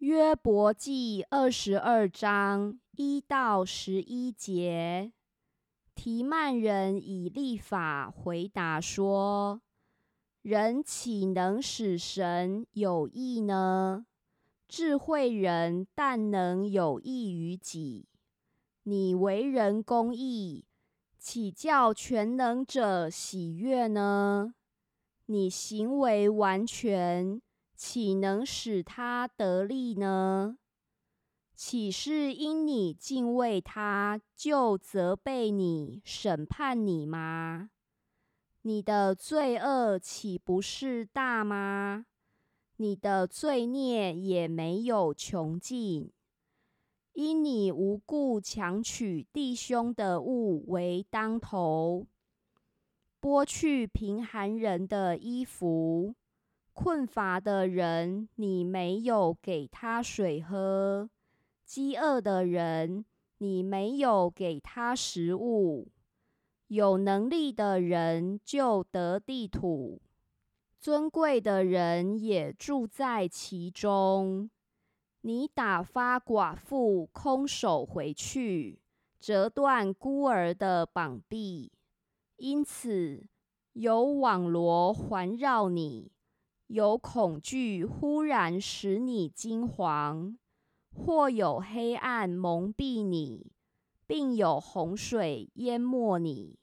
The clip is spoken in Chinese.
约伯记二十二章一到十一节，提曼人以立法回答说：“人岂能使神有益呢？智慧人但能有益于己。你为人公义，岂叫全能者喜悦呢？你行为完全。”岂能使他得利呢？岂是因你敬畏他，就责备你、审判你吗？你的罪恶岂不是大吗？你的罪孽也没有穷尽。因你无故强取弟兄的物为当头，剥去贫寒人的衣服。困乏的人，你没有给他水喝；饥饿的人，你没有给他食物。有能力的人就得地土，尊贵的人也住在其中。你打发寡妇空手回去，折断孤儿的膀臂，因此有网罗环绕你。有恐惧忽然使你惊惶，或有黑暗蒙蔽你，并有洪水淹没你。